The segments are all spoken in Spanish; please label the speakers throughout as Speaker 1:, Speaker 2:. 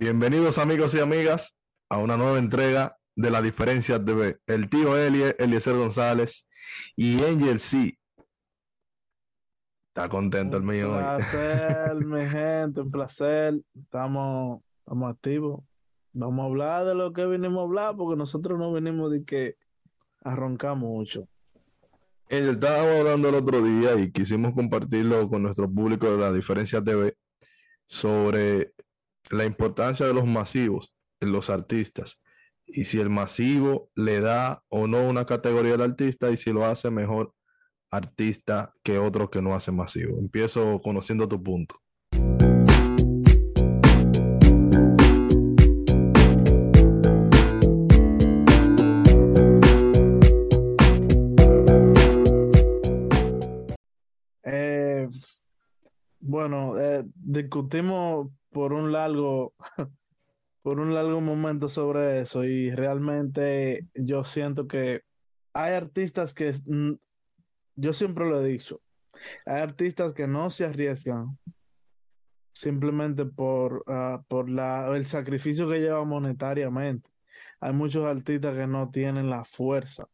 Speaker 1: Bienvenidos amigos y amigas a una nueva entrega de La Diferencia TV. El tío Elie, Eliezer González y Angel C. Está contento el mío
Speaker 2: Un
Speaker 1: hoy.
Speaker 2: placer, mi gente, un placer. Estamos, estamos activos. Vamos a hablar de lo que vinimos a hablar, porque nosotros no venimos de que a roncar mucho.
Speaker 1: Angel, estábamos hablando el otro día y quisimos compartirlo con nuestro público de La Diferencia TV sobre la importancia de los masivos en los artistas y si el masivo le da o no una categoría al artista y si lo hace mejor artista que otro que no hace masivo. Empiezo conociendo tu punto.
Speaker 2: Eh, bueno, eh, discutimos por un largo, por un largo momento sobre eso y realmente yo siento que hay artistas que, yo siempre lo he dicho, hay artistas que no se arriesgan simplemente por, ah, por la, el sacrificio que lleva monetariamente. Hay muchos artistas que no tienen la fuerza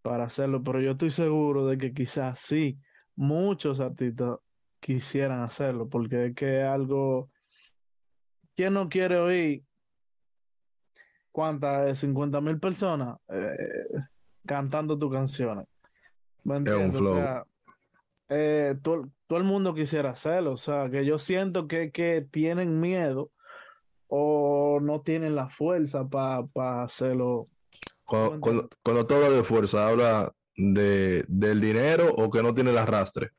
Speaker 2: para hacerlo, pero yo estoy seguro de que quizás sí, muchos artistas quisieran hacerlo, porque es que es algo, ¿quién no quiere oír cuántas, 50 mil personas eh, cantando tus canciones? ¿Me
Speaker 1: Es un
Speaker 2: entiendes? O sea, eh, todo, todo el mundo quisiera hacerlo, o sea, que yo siento que, que tienen miedo o no tienen la fuerza para hacerlo.
Speaker 1: Cuando,
Speaker 2: ¿Me
Speaker 1: cuando, cuando hablas de fuerza, habla de, del dinero o que no tiene el arrastre.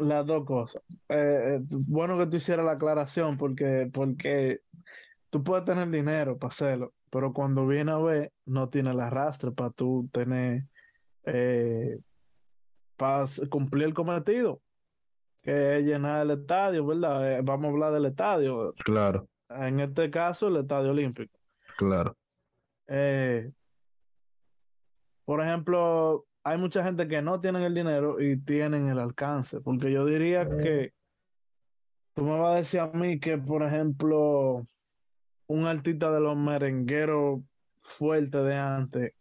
Speaker 2: Las dos cosas. Eh, eh, bueno que tú hicieras la aclaración porque, porque tú puedes tener dinero para hacerlo, pero cuando viene a ver, no tiene el arrastre para tú tener, eh, para cumplir el cometido, que es llenar el estadio, ¿verdad? Eh, vamos a hablar del estadio.
Speaker 1: Claro,
Speaker 2: En este caso, el estadio olímpico.
Speaker 1: claro,
Speaker 2: Eh, por ejemplo, hay mucha gente que no tienen el dinero y tienen el alcance, porque yo diría que tú me vas a decir a mí que, por ejemplo, un artista de los merengueros fuertes de antes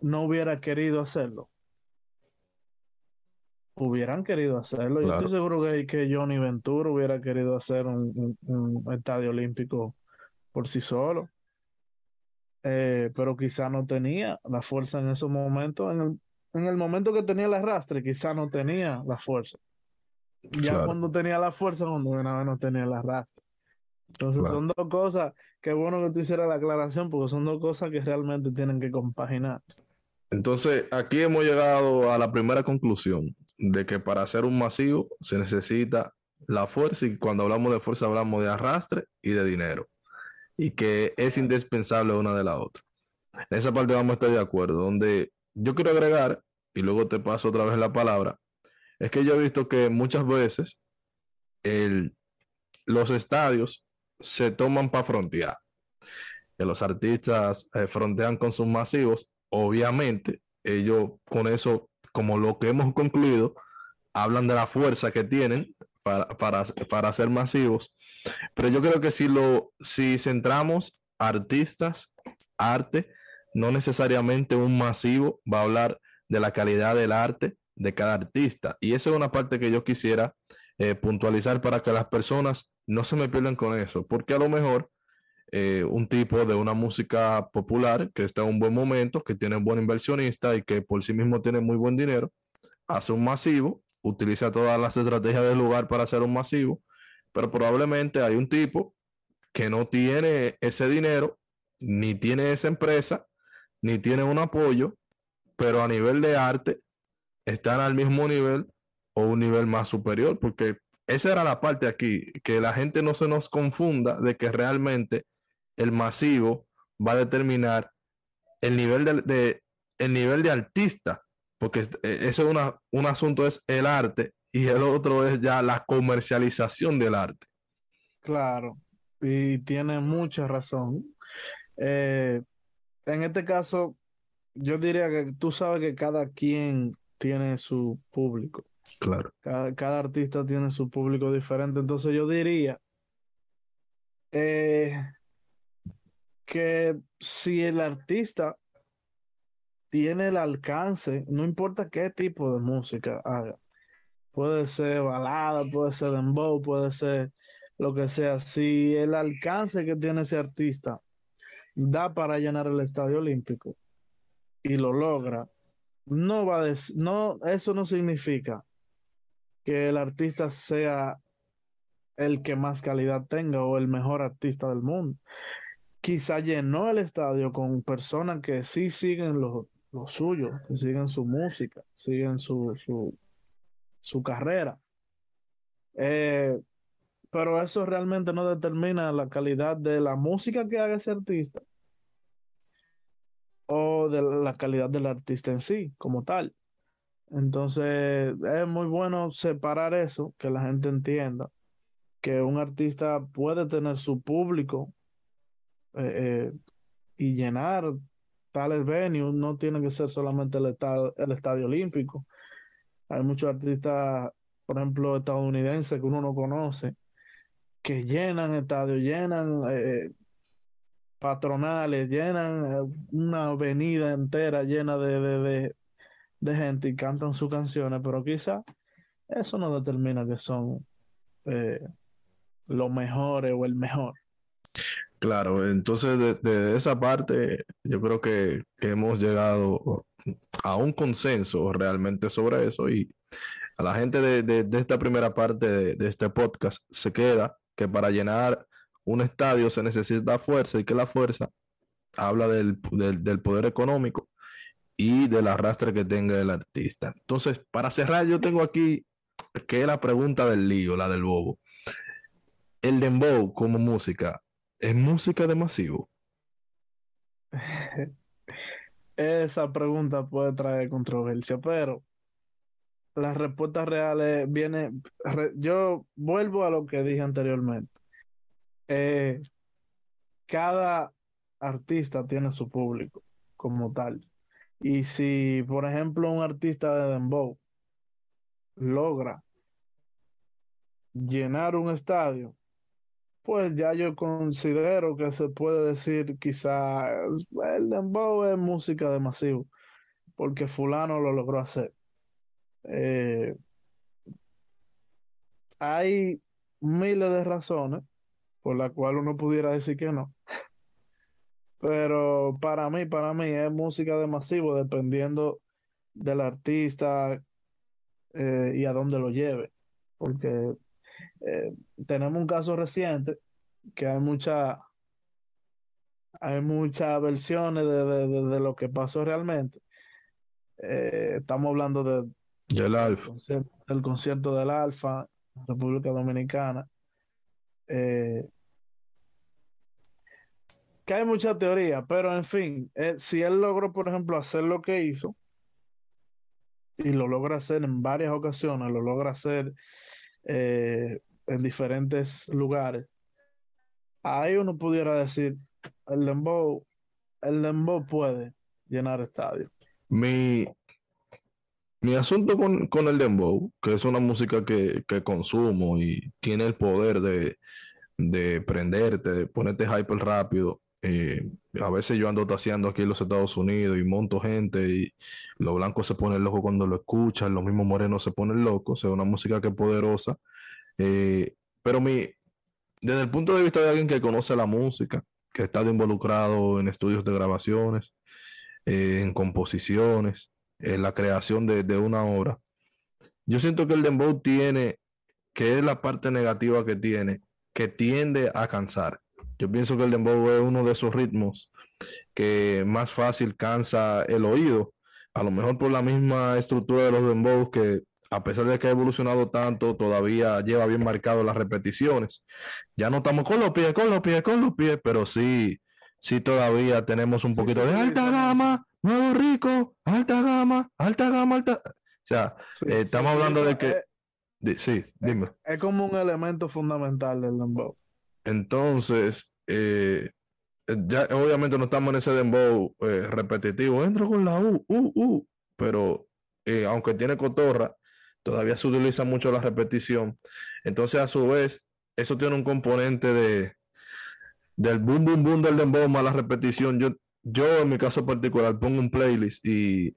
Speaker 2: no hubiera querido hacerlo. Hubieran querido hacerlo. Yo estoy seguro que, que Johnny Ventura hubiera querido hacer un, un- un estadio olímpico por sí solo. Eh, pero quizá no tenía la fuerza en esos momentos. En el, en el momento que tenía el arrastre, quizá no tenía la fuerza. Ya
Speaker 1: claro,
Speaker 2: cuando tenía la fuerza, cuando vez no tenía el arrastre. Entonces
Speaker 1: claro.
Speaker 2: son dos cosas, qué bueno que tú hicieras la aclaración, porque son dos cosas que realmente tienen que compaginar.
Speaker 1: Entonces, aquí hemos llegado a la primera conclusión de que para hacer un masivo se necesita la fuerza y cuando hablamos de fuerza hablamos de arrastre y de dinero y que es indispensable una de la otra. En esa parte vamos a estar de acuerdo. Donde yo quiero agregar, y luego te paso otra vez la palabra, es que yo he visto que muchas veces el, los estadios se toman para frontear, que los artistas eh, frontean con sus masivos, obviamente ellos con eso, como lo que hemos concluido, hablan de la fuerza que tienen para, para, para ser masivos, pero yo creo que si lo, si centramos artistas, arte, no necesariamente un masivo va a hablar de la calidad del arte de cada artista. Y eso es una parte que yo quisiera eh, puntualizar para que las personas no se me pierdan con eso, porque a lo mejor eh, un tipo de una música popular que está en un buen momento, que tiene un buen inversionista y que por sí mismo tiene muy buen dinero, hace un masivo, utiliza todas las estrategias del lugar para hacer un masivo, pero probablemente hay un tipo que no tiene ese dinero, ni tiene esa empresa, ni tiene un apoyo, pero a nivel de arte están al mismo nivel o un nivel más superior, porque esa era la parte aquí, que la gente no se nos confunda de que realmente el masivo va a determinar el nivel de, el nivel de artista, porque eh, eso es una, un asunto es el arte y el otro es ya la comercialización del arte.
Speaker 2: Claro, y tiene mucha razón. Eh, en este caso, yo diría que tú sabes que cada quien tiene su público.
Speaker 1: Claro,
Speaker 2: Cada, cada artista tiene su público diferente. Entonces yo diría eh, que si el artista tiene el alcance, no importa qué tipo de música haga, puede ser balada, puede ser dembow, puede ser lo que sea, si el alcance que tiene ese artista da para llenar el estadio olímpico y lo logra, no va a no, eso no significa que el artista sea el que más calidad tenga o el mejor artista del mundo. Quizá llenó el estadio con personas que sí siguen lo, suyo, que siguen su música, siguen su, su, carrera. Eh, pero eso realmente no determina la calidad de la música que haga ese artista o de la calidad del artista en sí, como tal. Entonces, es muy bueno separar eso, que la gente entienda que un artista puede tener su público eh, eh, y llenar tales venues, no tiene que ser solamente el, el estadio olímpico. Hay muchos artistas, por ejemplo, estadounidenses que uno no conoce, que llenan estadios, llenan eh, patronales, llenan una avenida entera llena de, de, gente y cantan sus canciones, pero quizá eso no determina que son eh, los mejores o el mejor.
Speaker 1: Claro, entonces de, esa parte yo creo que, hemos llegado a un consenso realmente sobre eso y a la gente de, esta primera parte de, este podcast se queda que para llenar un estadio se necesita fuerza y que la fuerza habla del, del poder económico y del arrastre que tenga el artista. Entonces, para cerrar, yo tengo aquí que es la pregunta del lío, la del bobo el dembow como música, ¿es música de masivo?
Speaker 2: Esa pregunta puede traer controversia, pero la respuesta real viene, yo vuelvo a lo que dije anteriormente. Eh, cada artista tiene su público como tal. Y si, por ejemplo, un artista de dembow logra llenar un estadio, pues ya yo considero que se puede decir quizá el dembow es música de masivo, porque fulano lo logró hacer. Eh, hay miles de razones por las cuales uno pudiera decir que no. Pero para mí, para mí es música de masivo dependiendo del artista eh, y a dónde lo lleve. Porque eh, tenemos un caso reciente que hay mucha hay muchas versiones de, lo que pasó realmente. Estamos hablando de,
Speaker 1: del Alfa.
Speaker 2: Del concierto del Alfa, República Dominicana. Eh, que hay mucha teoría, pero en fin, si él logró, por ejemplo, hacer lo que hizo, y lo logra hacer en varias ocasiones, lo logra hacer eh, en diferentes lugares. Ahí uno pudiera decir, el Dembow, el Dembow puede llenar estadio.
Speaker 1: Mi, mi asunto con, con, el Dembow, que es una música que, que consumo y tiene el poder de, de prenderte, de ponerte hyper rápido. Eh, a veces yo ando taseando aquí en los Estados Unidos y monto gente y los blancos se ponen locos cuando lo escuchan, los mismos morenos se ponen locos, es una música que es poderosa eh, pero mi, desde el punto de vista de alguien que conoce la música, que estado involucrado en estudios de grabaciones, eh, en composiciones, la creación de, de, una obra, yo siento que el dembow tiene, que es la parte negativa que tiene, que tiende a cansar. Yo pienso que el dembow es uno de esos ritmos que más fácil cansa el oído, a lo mejor por la misma estructura de los dembows que a pesar de que ha evolucionado tanto, todavía lleva bien marcado las repeticiones. Ya no estamos con los pies, con los pies, con los pies, pero sí, sí todavía tenemos un poquito de alta gama, nuevo rico, alta gama, alta gama, alta. O sea, eh, estamos hablando de que. sí, dime.
Speaker 2: Es, como un elemento fundamental del dembow.
Speaker 1: Entonces, eh, ya obviamente no estamos en ese dembow eh, repetitivo. Entro con la U, U, U, pero aunque tiene cotorra, todavía se utiliza mucho la repetición. Entonces, a su vez, eso tiene un componente de, del boom, boom, boom del dembow más la repetición, yo, yo en mi caso particular pongo un playlist y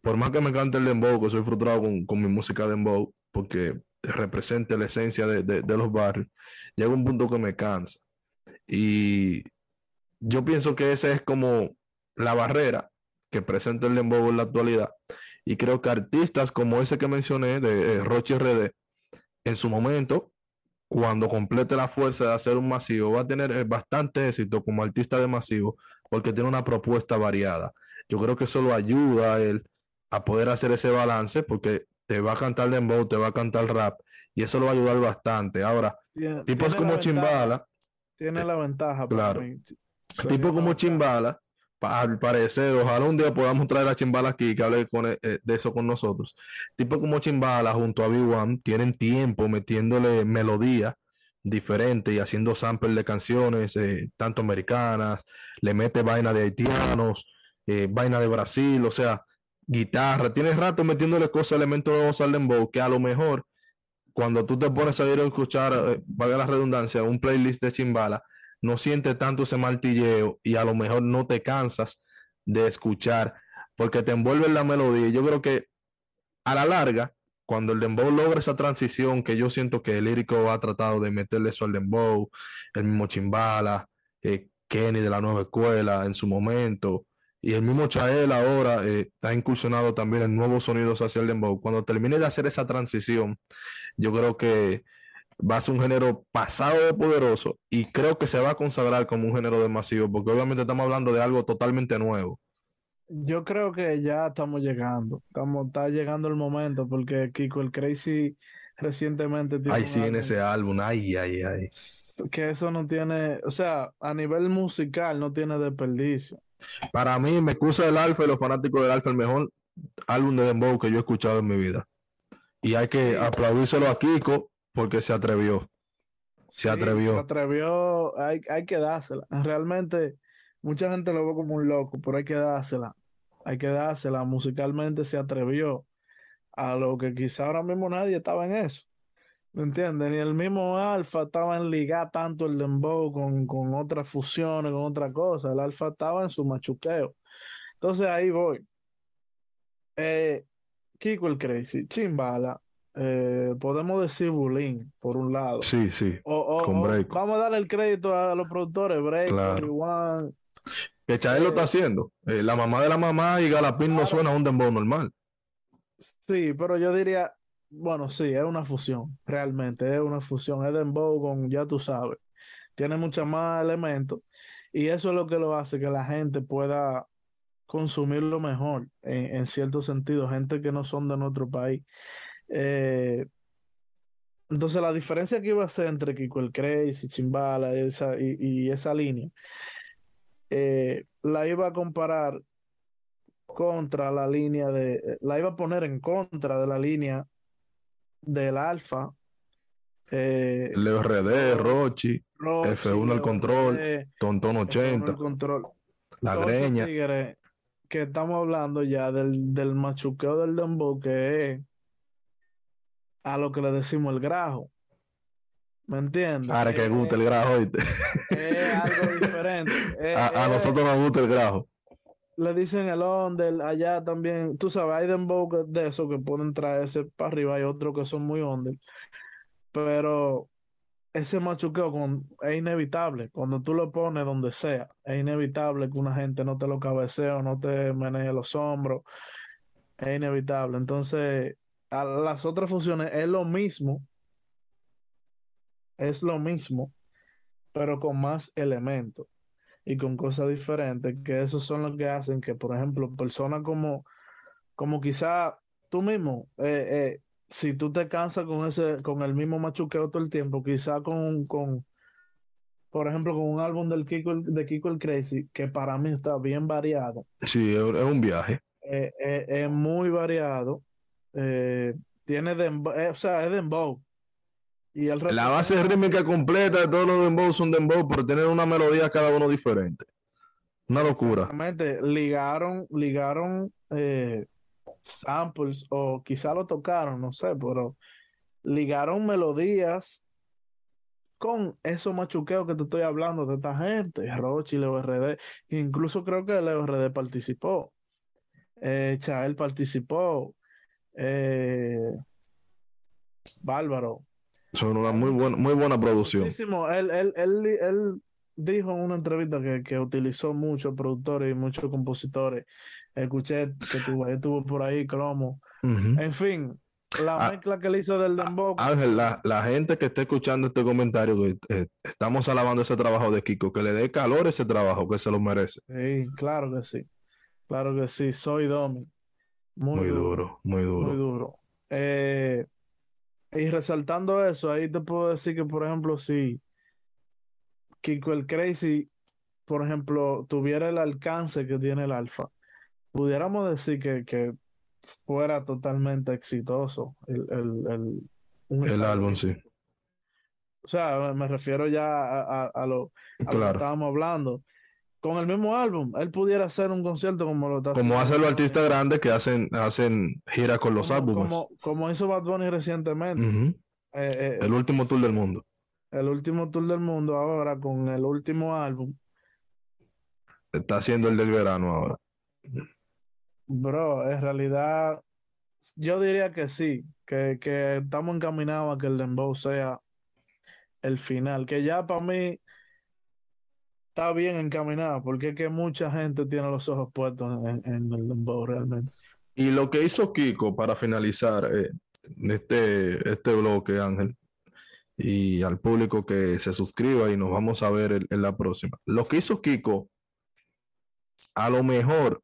Speaker 1: por más que me encante el dembow, que soy frustrado con, con mi música dembow, porque representa la esencia de, de, de los barrios, llega un punto que me cansa. Y yo pienso que esa es como la barrera que presenta el dembow en la actualidad. Y creo que artistas como ese que mencioné, de eh, Roche RD, en su momento, cuando complete la fuerza de hacer un masivo, va a tener eh, bastante éxito como artista de masivo, porque tiene una propuesta variada. Yo creo que eso lo ayuda a él a poder hacer ese balance, porque te va a cantar dembow, te va a cantar rap, y eso lo va a ayudar bastante. Ahora,
Speaker 2: Tiene-
Speaker 1: tipos
Speaker 2: tiene
Speaker 1: como Chimbala,
Speaker 2: Tiene la ventaja.
Speaker 1: claro.
Speaker 2: mí.
Speaker 1: tipo como Chimbala, al parecer, ojalá un día podamos traer a Chimbala aquí que hable con, eh, de eso con nosotros. Tipo como Chimbala junto a B1 tienen tiempo metiéndole melodía diferente y haciendo samples de canciones, eh, tanto americanas, le mete vaina de haitianos, eh, vaina de Brasil, o sea, guitarra, tienes rato metiéndole cosas, elementos nuevos al dembow que a lo mejor cuando tú te pones a ir a escuchar, valga la redundancia, un playlist de Chimbala, no sientes tanto ese martilleo y a lo mejor no te cansas de escuchar porque te envuelve en la melodía. Yo creo que a la larga, cuando el dembow logra esa transición que yo siento que el lírico ha tratado de meterle eso al dembow, el mismo Chimbala, eh, Kenny de la nueva escuela en su momento, y el mismo Chael ahora eh, ha incursionado también en nuevos sonidos hacia el dembow. Cuando termine de hacer esa transición, yo creo que va a ser un género pasado de poderoso y creo que se va a consagrar como un género de masivo, porque obviamente estamos hablando de algo totalmente nuevo.
Speaker 2: Yo creo que ya estamos llegando. Estamos, está llegando el momento porque Kiko el Crazy recientemente tiene
Speaker 1: Ay, sí, en ese álbum, ay, ay, ay.
Speaker 2: que eso no tiene, o sea, a nivel musical no tiene desperdicio.
Speaker 1: Para mí, me excusa el Alfa y los fanáticos del Alfa, el mejor álbum de Dembow que yo he escuchado en mi vida. Y hay que aplaudírselo a Kiko porque se atrevió. Se
Speaker 2: Sí,
Speaker 1: atrevió.
Speaker 2: se atrevió, hay, hay que dársela. Realmente, mucha gente lo ve como un loco, pero hay que dársela. Hay que dársela. Musicalmente se atrevió a lo que quizá ahora mismo nadie estaba en eso. ¿Me entiendes? Ni el mismo Alfa estaba en ligar tanto el dembow con, con otras fusiones, con otra cosa. El Alfa estaba en su machuqueo. Entonces ahí voy. Eh, Kiko el Crazy, Chimbala, eh, podemos decir Bulín, por un lado.
Speaker 1: Sí, sí.
Speaker 2: O, o-
Speaker 1: Con
Speaker 2: o
Speaker 1: Break.
Speaker 2: vamos a darle el crédito a los productores, Break,
Speaker 1: Claro.
Speaker 2: One.
Speaker 1: Que Chael lo está haciendo. Eh, la mamá de la mamá y Galapín no suena a un Dembow normal.
Speaker 2: Sí, pero yo diría, bueno, sí, es una fusión, realmente, es una fusión. Es dembow con, ya tú sabes, tiene muchos más elementos y eso es lo que lo hace que la gente pueda consumirlo mejor, en, en cierto sentido, gente que no son de nuestro país. Eh, entonces, la diferencia que iba a ser entre Kiko el Crazy, Chimbala esa, y, y esa línea, eh, la iba a comparar contra la línea de, la iba a poner en contra de la línea del Alfa, eh,
Speaker 1: Leo RD, Rochi,
Speaker 2: Rochi,
Speaker 1: F1 al control, Tontón
Speaker 2: F1
Speaker 1: 80,
Speaker 2: al control.
Speaker 1: La Greña.
Speaker 2: que estamos hablando ya del, del machuqueo del dembow, que es a lo que le decimos el grajo. ¿Me entiendes?
Speaker 1: Ahora que gusta el grajo, ¿oíste?
Speaker 2: es algo diferente.
Speaker 1: A, nosotros nos gusta el grajo.
Speaker 2: le dicen el under, allá también, tú sabes, hay dembow que- de esos que pueden traerse para arriba, hay otros que son muy under, pero ese machuqueo con, es inevitable, cuando tú lo pones donde sea, es inevitable que una gente no te lo cabecee o no te menee los hombros, es inevitable, entonces a las otras funciones es lo mismo, es lo mismo, pero con más elementos y con cosas diferentes, que esos son los que hacen que, por ejemplo, personas como, como quizá tú mismo, eh, eh, si tú te cansas con ese, con el mismo machuqueo todo el tiempo, quizá con, con, por ejemplo, con un álbum del Kiko, de Kiko el Crazy, que para mí está bien variado,
Speaker 1: Sí, es, un- viaje.
Speaker 2: eh, es muy variado, eh, tiene dembow, eh, o sea, es dembow. Y él
Speaker 1: La base rítmica completa de todos los dembow son dembow, pero tienen una melodía cada uno diferente. Una locura.
Speaker 2: Exactamente, ligaron, ligaron eh, samples o quizá lo tocaron, no sé, pero ligaron melodías con esos machuqueos que te estoy hablando de esta gente, Rochi, Leo RD, incluso creo que Leo RD participó, eh, Chael participó, eh, Bárbaro.
Speaker 1: Son una muy buena, muy buena producción.
Speaker 2: Él, él, él, él dijo en una entrevista que, que utilizó muchos productores y muchos compositores. Escuché que estuvo por ahí, Cromo. En fin, la ah, mezcla que le hizo del Dembow.
Speaker 1: Ángel, la, la, gente que esté escuchando este comentario, que eh, estamos alabando ese trabajo de Kiko, que le dé calor ese trabajo, que se lo merece.
Speaker 2: Sí, claro que sí. Claro que sí, soy Domi.
Speaker 1: Muy, duro, muy duro.
Speaker 2: Muy duro. Eh, y resaltando eso, ahí te puedo decir que, por ejemplo, si Kiko el Crazy, por ejemplo, tuviera el alcance que tiene el Alfa, pudiéramos decir que, que fuera totalmente exitoso el,
Speaker 1: el, el, álbum, sí.
Speaker 2: O sea, me refiero ya a, a, lo, que estábamos hablando. Con el mismo álbum, él pudiera hacer un concierto como lo está
Speaker 1: Como hacen los artistas grandes que hacen, hacen gira con los álbumes.
Speaker 2: Como, como, hizo Bad Bunny recientemente.
Speaker 1: Eh, eh, el último tour del mundo.
Speaker 2: El último tour del mundo ahora con el último álbum.
Speaker 1: Está haciendo el del verano ahora.
Speaker 2: Bro, en realidad, yo diría que sí, que, que estamos encaminados a que el Dembow sea el final, que ya para mí está bien encaminado, porque es que mucha gente tiene los ojos puestos en, el Dembow realmente.
Speaker 1: Y lo que hizo Kiko para finalizar eh, este, este bloque, Ángel, y al público que se suscriba y nos vamos a ver en la próxima. Lo que hizo Kiko, a lo mejor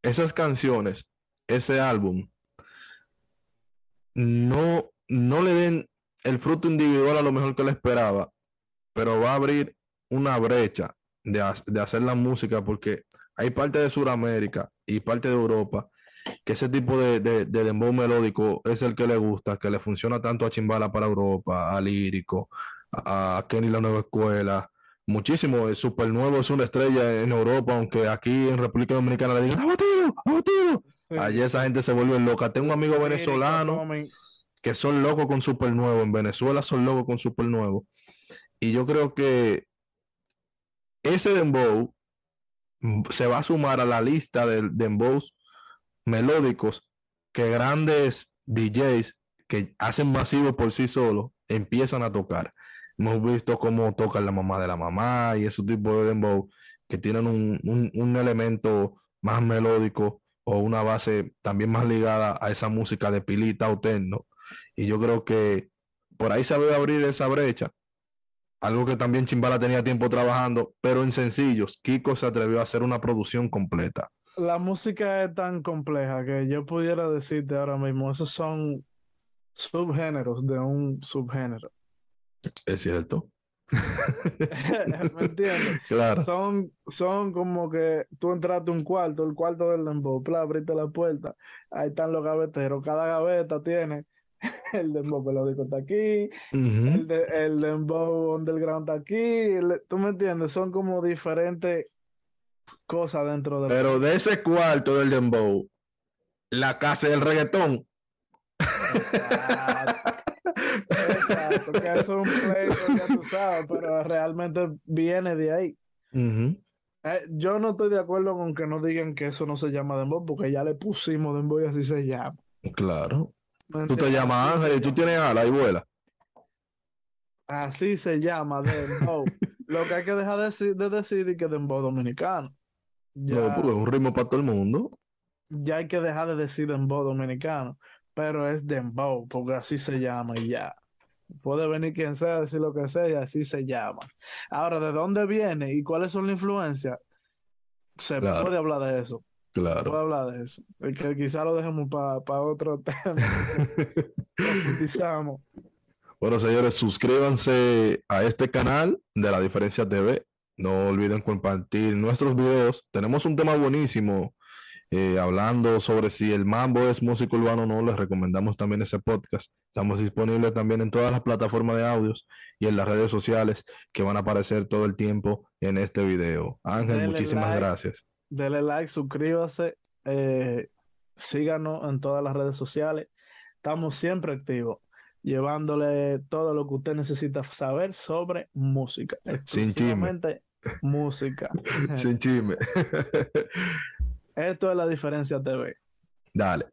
Speaker 1: esas canciones, ese álbum, no, no le den el fruto individual a lo mejor que le esperaba, pero va a abrir una brecha de, hacer la música porque hay parte de Sudamérica y parte de Europa que ese tipo de, de, de, dembow melódico es el que le gusta, que le funciona tanto a Chimbala para Europa, a Lírico, a, Kenny La Nueva Escuela, muchísimo. El Super Nuevo es una estrella en Europa, aunque aquí en República Dominicana le digan, ¡abatido! ¡abatido! Allí esa gente se vuelve loca. Tengo un amigo venezolano que son locos con Super Nuevo. En Venezuela son locos con Super Nuevo. Y yo creo que ese dembow se va a sumar a la lista de dembows melódicos que grandes DJs que hacen masivos por sí solos empiezan a tocar. Hemos visto cómo tocan la mamá de la mamá y ese tipo de dembow que tienen un, un, elemento más melódico o una base también más ligada a esa música de pilita o techno. Y yo creo que por ahí se debe abrir esa brecha. Algo que también Chimbala tenía tiempo trabajando, pero en sencillos. Kiko se atrevió a hacer una producción completa.
Speaker 2: La música es tan compleja que yo pudiera decirte ahora mismo, esos son subgéneros de un subgénero.
Speaker 1: Es cierto.
Speaker 2: ¿Me entiendes?
Speaker 1: Claro.
Speaker 2: Son, son como que tú entraste a un cuarto, el cuarto del dembow, abriste la puerta, ahí están los gaveteros, cada gaveta tiene el dembow melódico está aquí, el, de, el dembow underground está aquí, tú me entiendes, son como diferentes cosas dentro de...
Speaker 1: Pero de ese cuarto del dembow, la casa del reggaetón.
Speaker 2: Exacto, que es un pleito, ya tú sabes, pero realmente viene de ahí. Eh, yo no estoy de acuerdo con que no digan que eso no se llama Dembow, porque ya le pusimos Dembow y así se llama.
Speaker 1: Claro. Tú te llamas Ángel y tú tienes ala y vuela.
Speaker 2: Así se llama Dembow. Lo que hay que dejar de, de decir es que Dembow dominicano.
Speaker 1: Ya, no, pues es un ritmo para todo el mundo.
Speaker 2: Ya hay que dejar de decir Dembow dominicano pero es Dembow, porque así se llama y ya. Puede venir quien sea, decir lo que sea, y así se llama. Ahora, ¿de dónde viene y cuáles son las influencias? Se puede hablar de eso.
Speaker 1: Claro.
Speaker 2: Puede hablar de eso. Que quizá lo dejemos para otro tema.
Speaker 1: bueno, señores, suscríbanse a este canal de La Diferencia TV. No olviden compartir nuestros videos. Tenemos un tema buenísimo eh, hablando sobre si el mambo es música urbano o no, les recomendamos también ese podcast. Estamos disponibles también en todas las plataformas de audios y en las redes sociales que van a aparecer todo el tiempo en este video. Ángel, muchísimas gracias.
Speaker 2: Dele like, suscríbase, eh, síganos en todas las redes sociales. Estamos siempre activos. llevándole todo lo que usted necesita saber sobre música.
Speaker 1: Sin chisme.
Speaker 2: Música.
Speaker 1: Sin chisme.
Speaker 2: Esto es la diferencia TV.
Speaker 1: Dale.